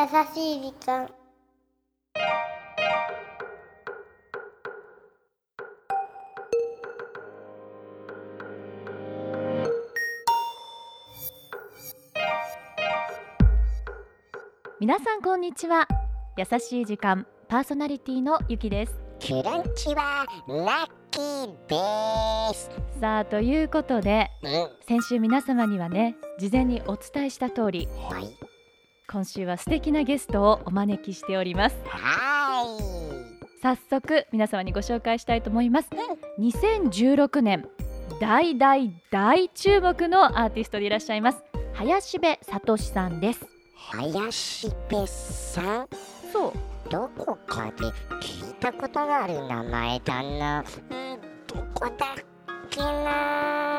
優しい時間。皆さんこんにちは。優しい時間パーソナリティのゆきです。クランチはラッキーです。さあということでうん、先週皆様にはね事前にお伝えした通りはい、今週は素敵なゲストをお招きしております。は早速皆様にご紹介したいと思います。2016年大大大注目のアーティストでいらっしゃいます。林部聡さんです。い。林部さん、そう。どこかで聞いたことがある名前だな。うん、どこだっけな。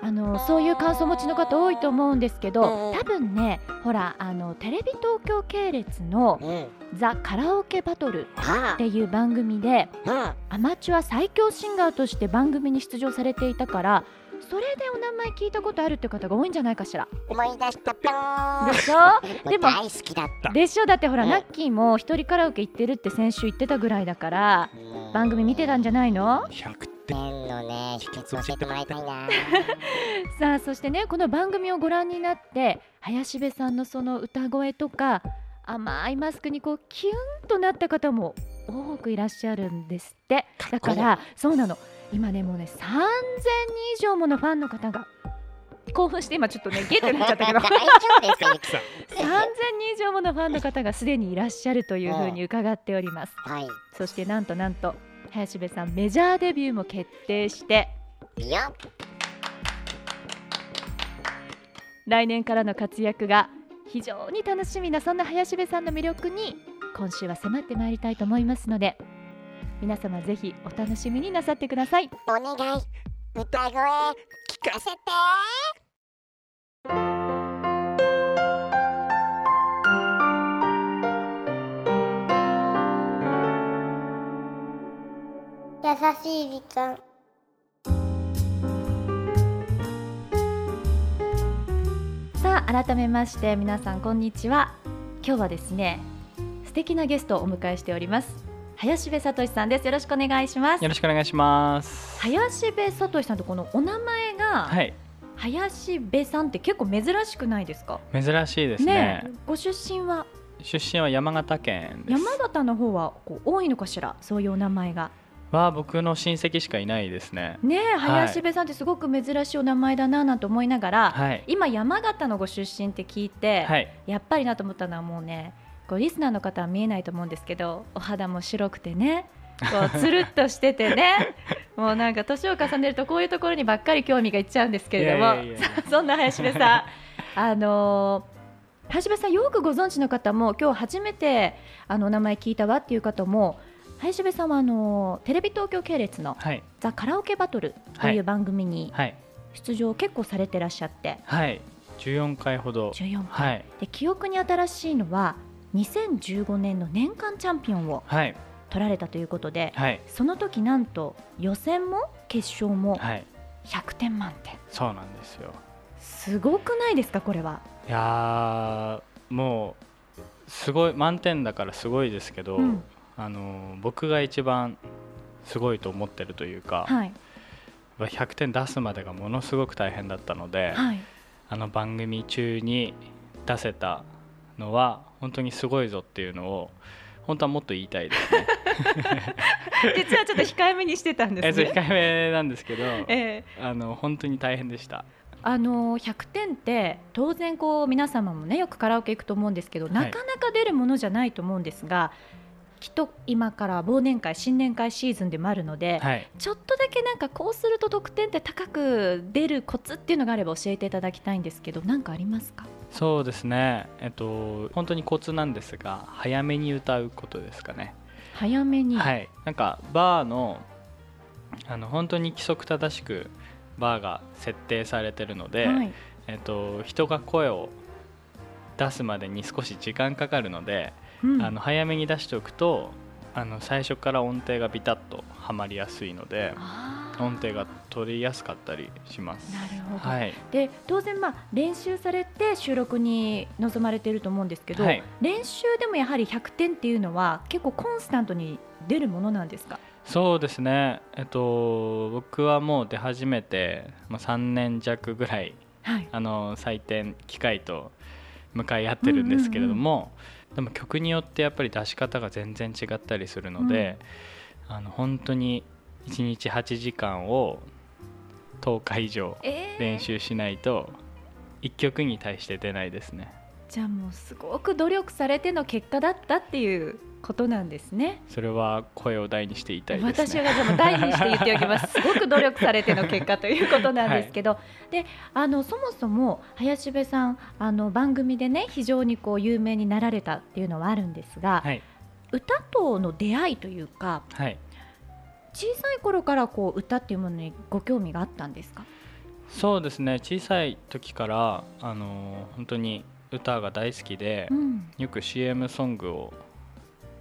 あのそういう感想をお持ちの方多いと思うんですけどうん多分ねほらあのテレビ東京系列のうん、「ザ・カラオケバトル」はっていう番組であ、アマチュア最強シンガーとして番組に出場されていたからそれでお名前聞いたことあるって方が多いんじゃないかしら。うん、思い出したぴょ。でしょ？でも大好きだった。でしょ？だってほらうん。ナッキーも一人カラオケ行ってるって先週言ってたぐらいだからうん。番組見てたんじゃないの？100ペンのね、秘訣教えてもらいたいな。さあそしてねこの番組をご覧になって林部さんのその歌声とか甘いマスクにこうキュンとなった方も多くいらっしゃるんですって。だからそうなの。今ねもうね3000人以上ものファンの方が興奮して今ちょっとねゲッてなっちゃったけど。大丈夫ですか、ゆきさん。3000人以上ものファンの方がすでにいらっしゃるというふうに伺っております。はい。そしてなんとなんと林部さんメジャーデビューも決定して来年からの活躍が非常に楽しみなそんな林部さんの魅力に今週は迫ってまいりたいと思いますので皆様ぜひお楽しみになさってくださいお願い。歌声、聞かせて。しい時間。さあ改めまして皆さんこんにちは。今日はですね素敵なゲストをお迎えしております。林部聡さんです。よろしくお願いします。よろしくお願いします。林部聡さんとこのお名前が、はい、林部さんって結構珍しくないですか？珍しいですね。えご出身は？出身は山形県です。山形の方はこう多いのかしら？そういうお名前がは僕の親戚しかいないですね。ね林部さんってすごく珍しいお名前だななんて思いながら、はい。今山形のご出身って聞いて、はい。やっぱりなと思ったのはもうねこうリスナーの方は見えないと思うんですけどお肌も白くてねこうつるっとしててね もうなんか年を重ねるとこういうところにばっかり興味がいっちゃうんですけれどもそんな林部さんあのー林部さんよくご存知の方も今日初めてあのお名前聞いたわっていう方も林部さんはあのーテレビ東京系列のはい。「ザ・カラオケバトル」という番組にはい。出場結構されてらっしゃってはい。14回ほど。14回、はい。で記憶に新しいのは2015年の年間チャンピオンをはい。取られたということではい。その時なんと予選も決勝もはい。100点満点そうなんですよ。すごくないですかこれは？いやーもうすごい満点だからすごいですけど、うんあの僕が一番すごいと思ってるというか、はい。100点出すまでがものすごく大変だったので、はい。あの番組中に出せたのは本当にすごいぞっていうのを本当はもっと言いたいですね。実はちょっと控えめにしてたんでえすね控えめなんですけど、ええ。あの本当に大変でした。あのー100点って当然こう皆様もねよくカラオケ行くと思うんですけど、い。なかなか出るものじゃないと思うんですがきっと今から忘年会新年会シーズンでもあるので、はい。ちょっとだけなんかこうすると得点って高く出るコツっていうのがあれば教えていただきたいんですけど何かありますか？そうですね。えっと本当にコツなんですが、早めに歌うことですかね。早めに、はい。なんかバーのあの本当に規則正しくバーが設定されてるので、はいえっと人が声を出すまでに少し時間かかるので、うん。あの早めに出しておくとあの最初から音程がビタッとはまりやすいのであ音程が取りやすかったりします。なるほど、はい、で当然、まあ、練習されて収録に臨まれていると思うんですけど、はい。練習でもやはり100点っていうのは結構コンスタントに出るものなんですか？そうですね、えっと、僕はもう出始めて、まあ、3年弱ぐらいはい。あの採点機械と向かい合ってるんですけれども、でも曲によってやっぱり出し方が全然違ったりするので、あの本当に1日8時間を10日以上えー。練習しないと1曲に対して出ないですねじゃあもうすごく努力されての結果だったっていうことなんですね。それは声を大にして言いたいね私はでも大にして言っておきます。すごく努力されての結果ということなんですけど、で、あのそもそも林部さんあの番組でね非常にこう有名になられたっていうのはあるんですが、はい歌との出会いというかはい小さい頃からこう歌っていうものにご興味があったんですか？そうですね小さい時からあの本当に歌が大好きで、うん、よく CM ソングを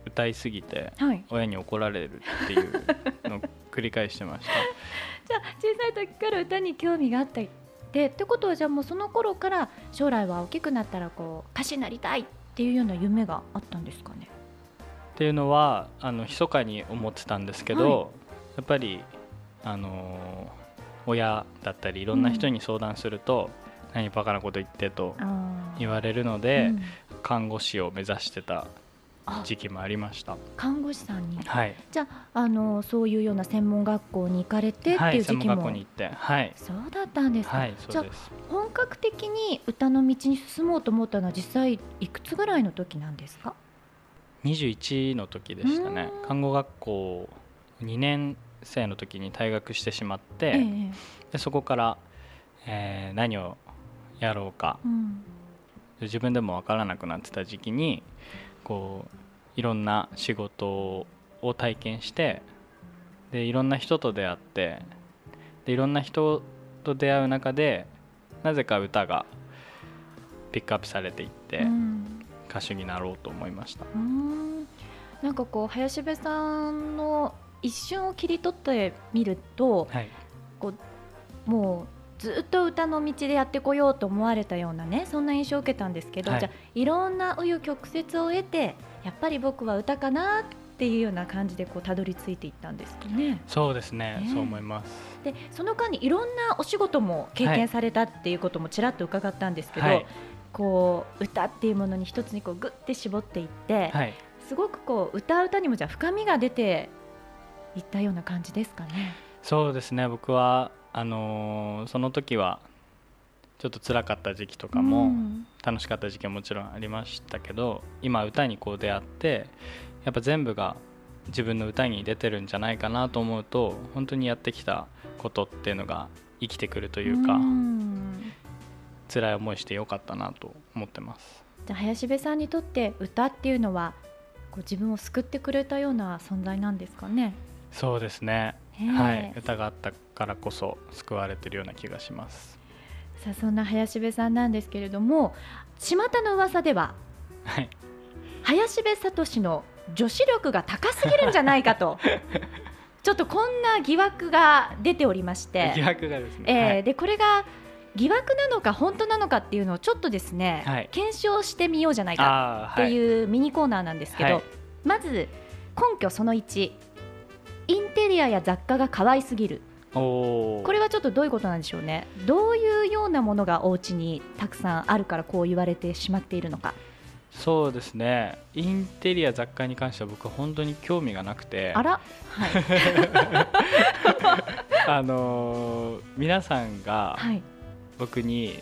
歌いすぎてはい。親に怒られるっていうのを繰り返してました じゃあ小さい時から歌に興味があったりでってことはじゃあもうその頃から将来は大きくなったらこう歌手になりたいっていうような夢があったんですかね？っていうのはあの密かに思ってたんですけど、はいやっぱりあの親だったりいろんな人に相談すると、何バカなこと言ってと言われるので、うん。看護師を目指してたあ。時期もありました。看護師さんに？はい、じゃああのそういうような専門学校に行かれてってはいう時期も、学校に行って。はい。そうだったんですか、はいじゃあ本格的に歌の道に進もうと思ったのは実際いくつぐらいの時なんですか？21の時でしたね。うん。看護学校2年生の時に退学してしまって、ええ。でそこから、えー何をやろうかうん自分でも分からなくなってた時期にこういろんな仕事を体験してでいろんな人と出会ってでいろんな人と出会う中でなぜか歌がピックアップされていってうん。歌手になろうと思いました。ん。なんかこう林部さんの一瞬を切り取ってみるとはい、もうずっと歌の道でやってこようと思われたようなねそんな印象を受けたんですけど、はいじゃあいろんな紆余曲折を得てやっぱり僕は歌かなっていうような感じでこうたどり着いていったんですよね。そうですねねそう思います。でその間にいろんなお仕事も経はい験されたっていうこともちらっと伺ったんですけど、はいこう歌っていうものに一つにこうグッて絞っていって、はいすごくこう歌う歌にもじゃあ深みが出ていったような感じですかね。そうですね僕はあのーその時はちょっと辛かった時期とかうもん楽しかった時期ももちろんありましたけど今歌にこう出会ってやっぱ全部が自分の歌に出てるんじゃないかなと思うと本当にやってきたことっていうのが生きてくるというか、ん辛い思いしてよかったなと思ってます。じゃあ林部さんにとって歌っていうのはこう自分を救ってくれたような存在なんですかね？そうですね、ええはい、歌があったからこそ救われてるような気がします。さあそんな林部さんなんですけれども巷の噂でははい、林部聡の女子力が高すぎるんじゃないかと ちょっとこんな疑惑が出ておりまして。疑惑がですね、えーはい。でこれが疑惑なのか本当なのかっていうのをちょっとですね、はい。検証してみようじゃないかっていうミニコーナーなんですけど、はい。まず根拠その1インテリアや雑貨が可愛すぎる。これはちょっとどういうことなんでしょうね。どういうようなものがお家にたくさんあるからこう言われてしまっているのか。そうですね。インテリア雑貨に関しては僕は本当に興味がなくて。あら、はい。あのー皆さんがはい、僕に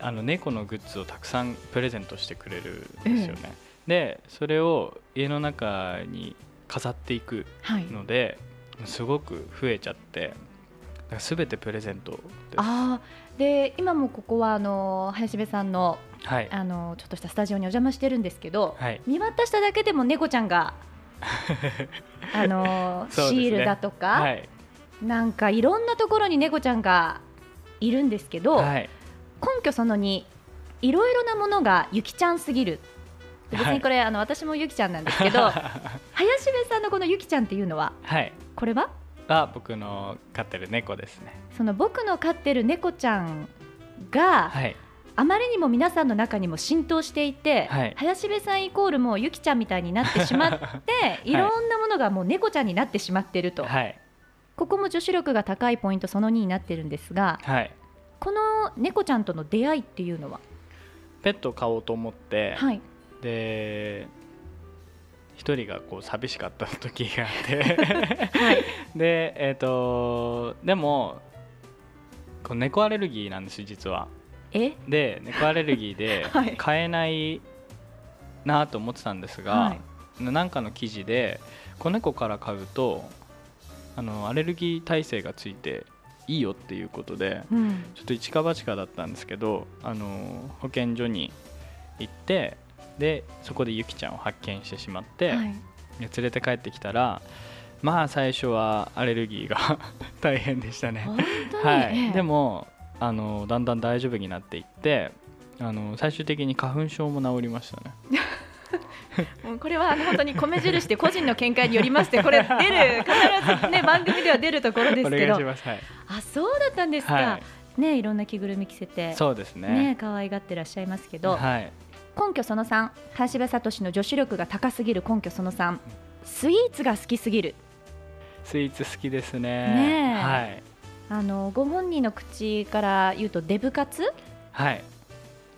あの猫のグッズをたくさんプレゼントしてくれるんですよね、でそれを家の中に飾っていくはい、のですごく増えちゃってだから全てプレゼントです。あーで今もここはあの林部さんのはい。あのちょっとしたスタジオにお邪魔してるんですけど、はい。見渡しただけでも猫ちゃんが あのね。シールだとか、はい。なんかいろんなところに猫ちゃんがいるんですけど、はい。根拠その2いろいろなものがゆきちゃんすぎる別にこれ、あの私もゆきちゃんなんですけど 林部さんのこのゆきちゃんっていうのははい。これは？が僕の飼ってる猫ですね。その僕の飼ってる猫ちゃんが、はい。あまりにも皆さんの中にも浸透していて、はい。林部さんイコールもうゆきちゃんみたいになってしまって、い、ろんなものがもう猫ちゃんになってしまっていると、はい。ここも女子力が高いポイントその2になってるんですがはい。この猫ちゃんとの出会いっていうのは、ペットを飼おうと思って、はい、で一人がこう寂しかった時があって。はい、でえっ、とでもこう猫アレルギーなんですよ実は。え？で猫アレルギーで はい。飼えないなと思ってたんですが、はい。なんかの記事で子猫から飼うとあのアレルギー耐性がついていいよっていうことでうん。ちょっと一か八かだったんですけどあの保健所に行ってでそこでゆきちゃんを発見してしまって、はい、で連れて帰ってきたらまあ最初はアレルギーが 大変でしたね。本当に、はい、ええでもあのだんだん大丈夫になっていってあの最終的に花粉症も治りましたね。もうこれはあの本当に米印で個人の見解によりましてこれ出る必ずね番組では出るところですおけど。はい。あそうだったんですか、はねいろんな着ぐるみ着せてい、そうですね。ね可愛がってらっしゃいますけど、はい。根拠その3林部聡の女子力が高すぎる根拠その3スイーツが好きすぎるスイーツ好きですね。ねえはい。あのご本人の口から言うとデブ活？っはい。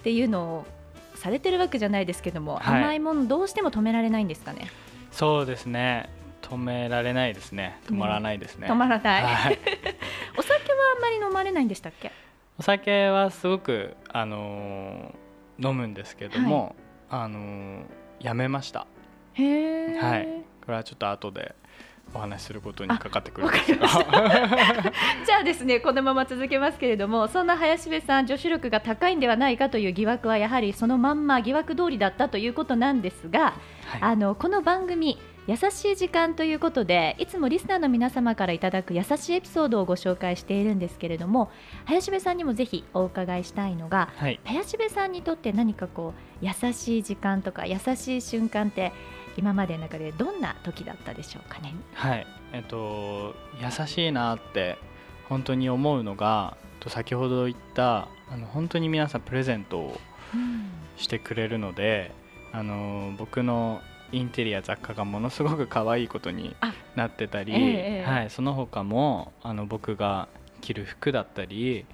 ていうのをされてるわけじゃないですけども、はい甘いものどうしても止められないんですかね？そうですね。止められないですね。止まらないですね。止まらない、はい。お酒はあんまり飲まれないんでしたっけ？お酒はすごくあのー飲むんですけども、あのーやめました。へえ、はい。これはちょっと後でお話しすることにかかってくるんわですが じゃあですねこのまま続けますけれどもそんな林部さん女子力が高いんではないかという疑惑はやはりそのまんま疑惑通りだったということなんですが、はい。あのこの番組優しい時間ということでいつもリスナーの皆様からいただく優しいエピソードをご紹介しているんですけれども林部さんにもぜひお伺いしたいのがはい。林部さんにとって何かこう優しい時間とか優しい瞬間って今までの中でどんな時だったでしょうかね？はい。えっと優しいなって本当に思うのがと先ほど言ったあの本当に皆さんプレゼントをしてくれるのであの僕のインテリア雑貨がものすごく可愛いことにあなってたり、ええええ。はい、その他もあの僕が着る服だったり、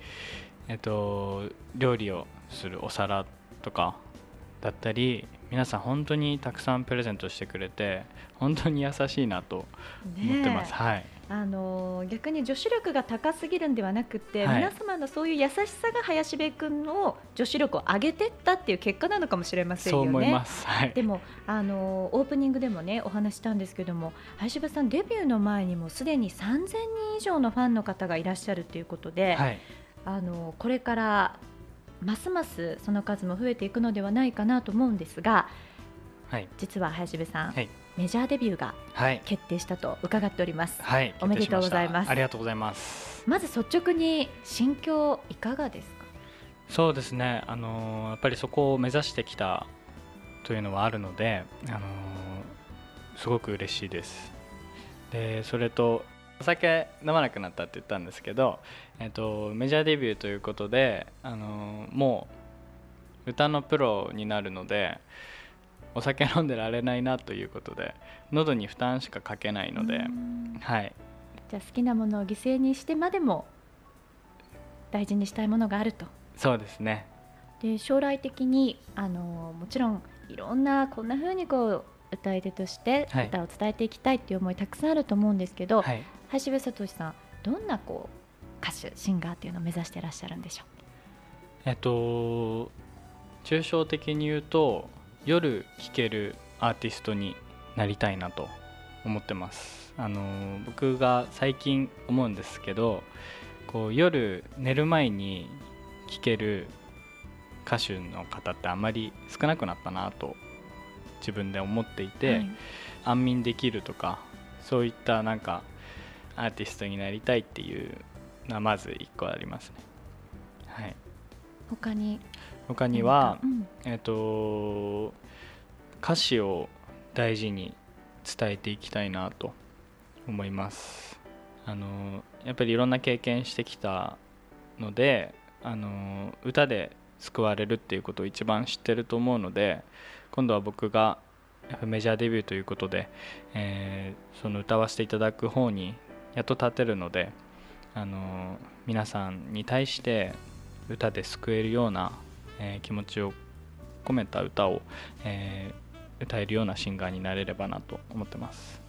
えっと、料理をするお皿とかだったり皆さん本当にたくさんプレゼントしてくれて本当に優しいなと思ってます。ねはい、えあの逆に女子力が高すぎるんではなくて、はい。皆様のそういう優しさが林部君の女子力を上げてったっていう結果なのかもしれませんよね。そう思います。はい、でもあのオープニングでもねお話ししたんですけども林部さんデビューの前にもすでに3000人以上のファンの方がいらっしゃるということで、はい、あのこれからますますその数も増えていくのではないかなと思うんですがはい、実は林部さん、はいメジャーデビューがはい、決定したと伺っております。はい、おめでとうございますありがとうございます。まず率直に心境いかがですか？そうですね、あのーやっぱりそこを目指してきたというのはあるので、あのーすごく嬉しいです。でそれとお酒飲まなくなったって言ったんですけど、えっとメジャーデビューということで、あのーもう歌のプロになるのでお酒飲んでられないなということで喉に負担しかかけないので、うんはい、じゃあ好きなものを犠牲にしてまでも大事にしたいものがあると。そうですね。で将来的にあのもちろんいろんなこんな風にこう歌い手としてはい。歌を伝えていきたいっていう思いたくさんあると思うんですけど、はい、林部聡さんどんなこう歌手シンガーっていうのを目指してらっしゃるんでしょえっと抽象的に言うと夜聴けるアーティストになりたいなと思ってます。あの僕が最近思うんですけどこう夜寝る前に聴ける歌手の方ってあまり少なくなったなと自分で思っていうて、はい。安眠できるとかそういったなんかアーティストになりたいっていうのはまず1個ありますね。はい。他に？他には何か、えっと歌詞を大事に伝えていきたいなと思います。あのやっぱりいろんな経験してきたのであの歌で救われるっていうことを一番知ってると思うので今度は僕がメジャーデビューということで、えーその歌わせていただく方にやっと立てるのであの皆さんに対して歌で救えるような、えー気持ちを込めた歌を、えー歌えるようなシンガーになれればなと思ってます。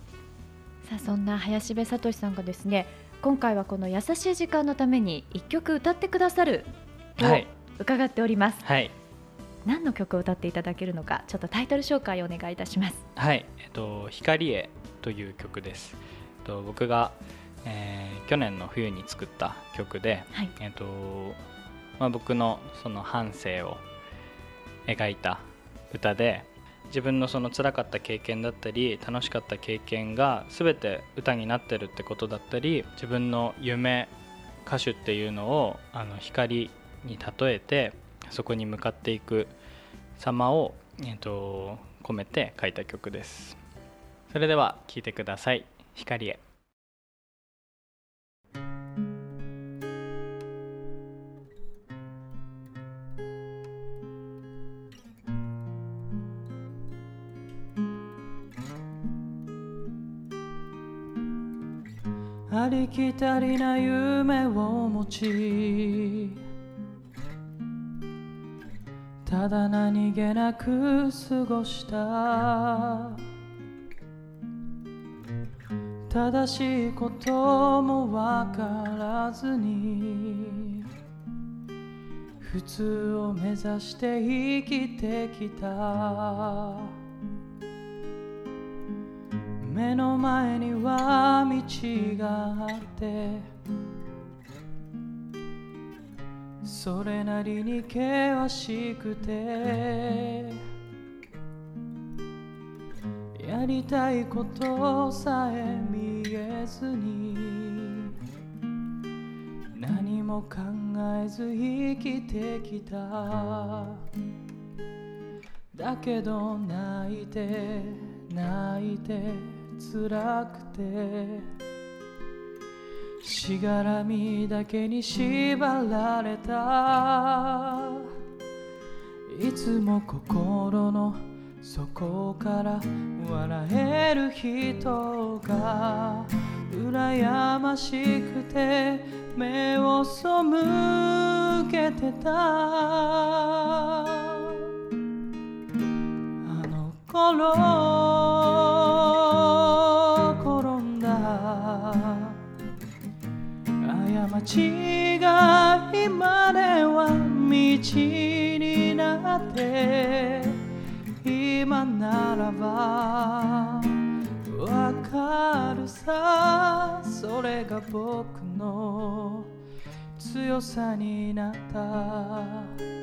さあそんな林部聡さんがですね今回はこの優しい時間のために一曲歌ってくださるとはい、伺っております、はい。何の曲を歌っていただけるのかちょっとタイトル紹介をお願いいたします。はい、えっと、光へという曲です。えっと、僕が、えー去年の冬に作った曲で、はい。えっと、まあ、僕のその半生を描いた歌で、自分のその辛かった経験だったり、楽しかった経験が全て歌になってるってことだったり、自分の夢、歌手っていうのをあの光に例えて、そこに向かっていく様を、えっと込めて書いた曲です。それでは聴いてください「光へ」ありきたりな夢を持ちただ何気なく過ごした。正しいこともわからずに普通を目指して生きてきた。目の前には道があってそれなりに険しくてやりたいことさえ見えずに何も考えず生きてきた。だけど泣いて泣いて辛くて。しがらみだけに縛られた。いつも心の底から笑える人が。羨ましくて。目を背けてた。あの頃。間違いまでは道になって今ならばわかるさそれが僕の強さになった。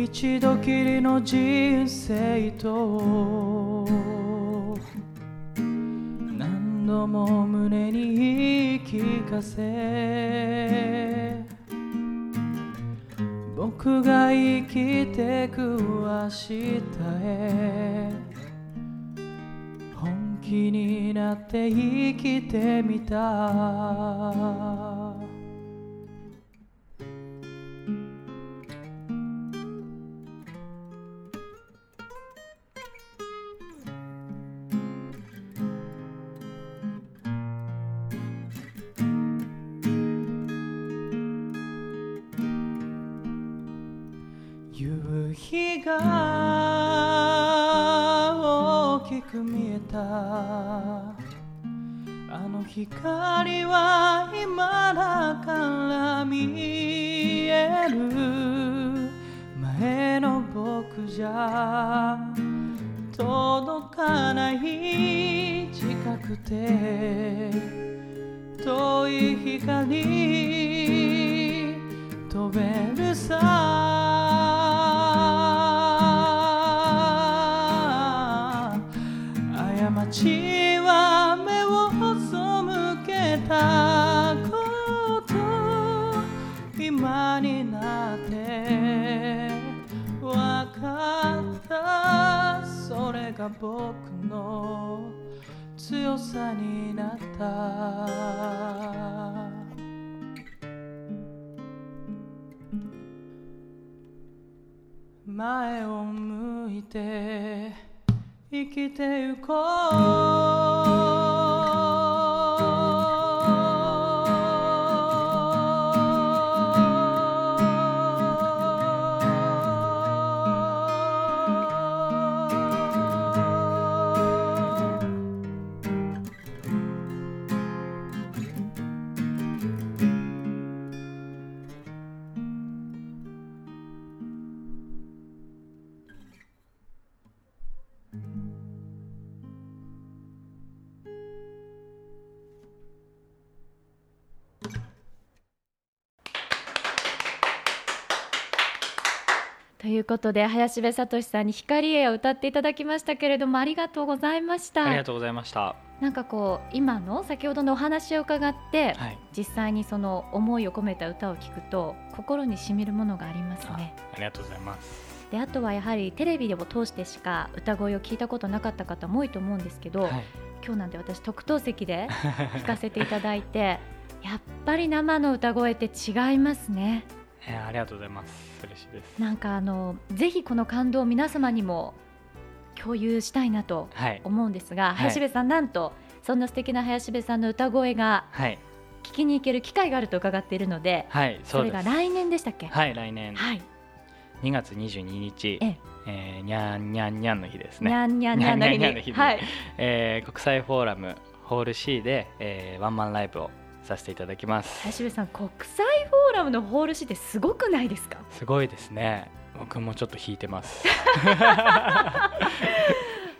一度きりの人生と何度も胸に言い聞かせ僕が生きてく明日へ本気になって生きてみた。光は今だから見える。前の僕じゃ届かない近くて遠い光飛べるさ。僕の強さになった。前を向いて生きてゆこう。ということで林部聡さんに光栄を歌っていただきましたけれどもありがとうございました。ありがとうございました。なんかこう今の先ほどのお話を伺って、はい。実際にその思いを込めた歌を聞くと心にしみるものがありますあね。ありがとうございます。であとはやはりテレビでも通してしか歌声を聞いたことなかった方も多いと思うんですけど、はい。今日なんで私特等席で聞かせていただいて やっぱり生の歌声って違いますねえーありがとうございます。嬉しいです。なんかあのぜひこの感動を皆様にも共有したいなとはい。思うんですが、い。林部さんなんとそんな素敵な林部さんの歌声がはい。聞きに行ける機会があると伺っているので、はいそれが来年でしたっけ？はい来年。はい。2月22日。ええ。えーにゃんにゃんにゃんの日ですね。に。ゃんにゃんにゃんの日に。はい。えー国際フォーラムホール C で、えーワンマンライブをさせていただきます。林部さん国際フォーラムのホール C ってすごくないですか？すごいですね。僕もちょっと弾いてます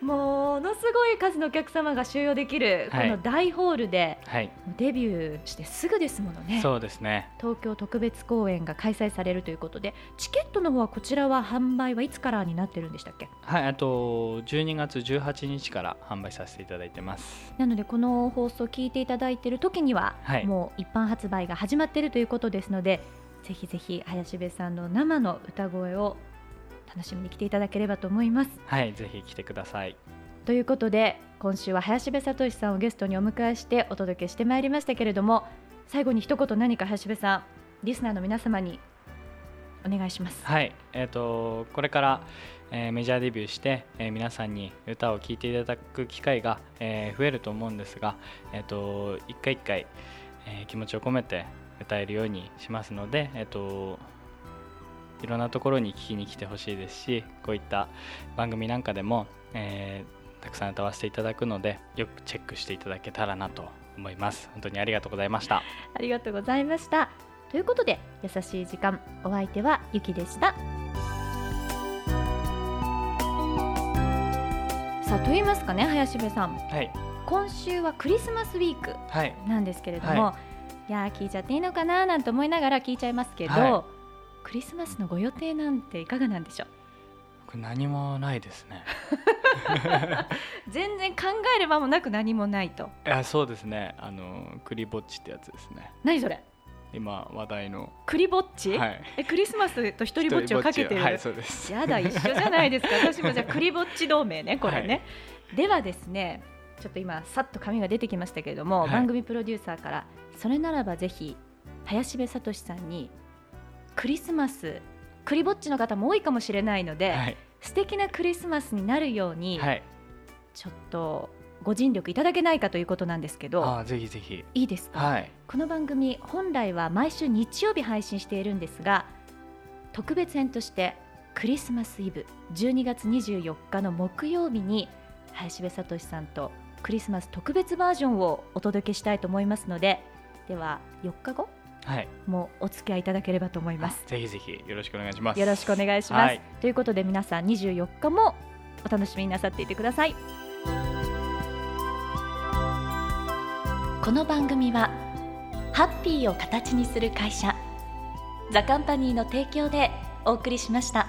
ものすごい数のお客様が収容できるこはい。の大ホールではい。デビューしてすぐですものね。そうですね。東京特別公演が開催されるということでチケットの方はこちらは販売はいつからになってるんでしたっけ？はいあと12月18日から販売させていただいてます。なのでこの放送を聞いていただいている時には、はい。もう一般発売が始まっているということですのでぜひぜひ林部さんの生の歌声を楽しみに来ていただければと思います。はいぜひ来てくださいということで今週は林部聡さんをゲストにお迎えしてお届けしてまいりましたけれども最後に一言何か林部さんリスナーの皆様にお願いします。はいえっ、とこれから、えーメジャーデビューして、えー皆さんに歌を聴いていただく機会が、えー増えると思うんですがえっ、と一回一回、えー気持ちを込めて歌えるようにしますのでえっ、といろんなところに聞きに来てほしいですしこういった番組なんかでも、えーたくさん歌わせていただくのでよくチェックしていただけたらなと思います。本当にありがとうございました。ありがとうございました。ということで優しい時間お相手はゆきでした。さあと言いますかね林部さん。はい。今週はクリスマスウィークはい。なんですけれども、、はい。やー聞いちゃっていいのかななんて思いながら聞いちゃいますけど、はクリスマスのご予定なんていかがなんでしょう？僕何もないですね。全然考える間もなく何もないと。いやそうですね。あのクリぼっちってやつですね。何それ？今話題の。クリぼっち、はい。えクリスマスと一人ぼっちをかけてる、はいそうです。やだ一緒じゃないですか。私もじゃあクリぼっち同盟ねこれね、ではですねちょっと今さっと紙が出てきましたけれども、はい。番組プロデューサーからそれならばぜひ林部聡さんにクリスマスクリぼっちの方も多いかもしれないので、はい。素敵なクリスマスになるように、はい。ちょっとご尽力いただけないかということなんですけどあーぜひぜひ。いいですか、はい。この番組本来は毎週日曜日配信しているんですが特別編としてクリスマスイブ12月24日の木曜日に林部聡さんとクリスマス特別バージョンをお届けしたいと思いますのででは4日後はい。もお付き合いいただければと思います。ぜひぜひよろしくお願いします。よろしくお願いします、はい。ということで皆さん24日もお楽しみになさっていてください。この番組はハッピーを形にする会社ザカンパニーの提供でお送りしました。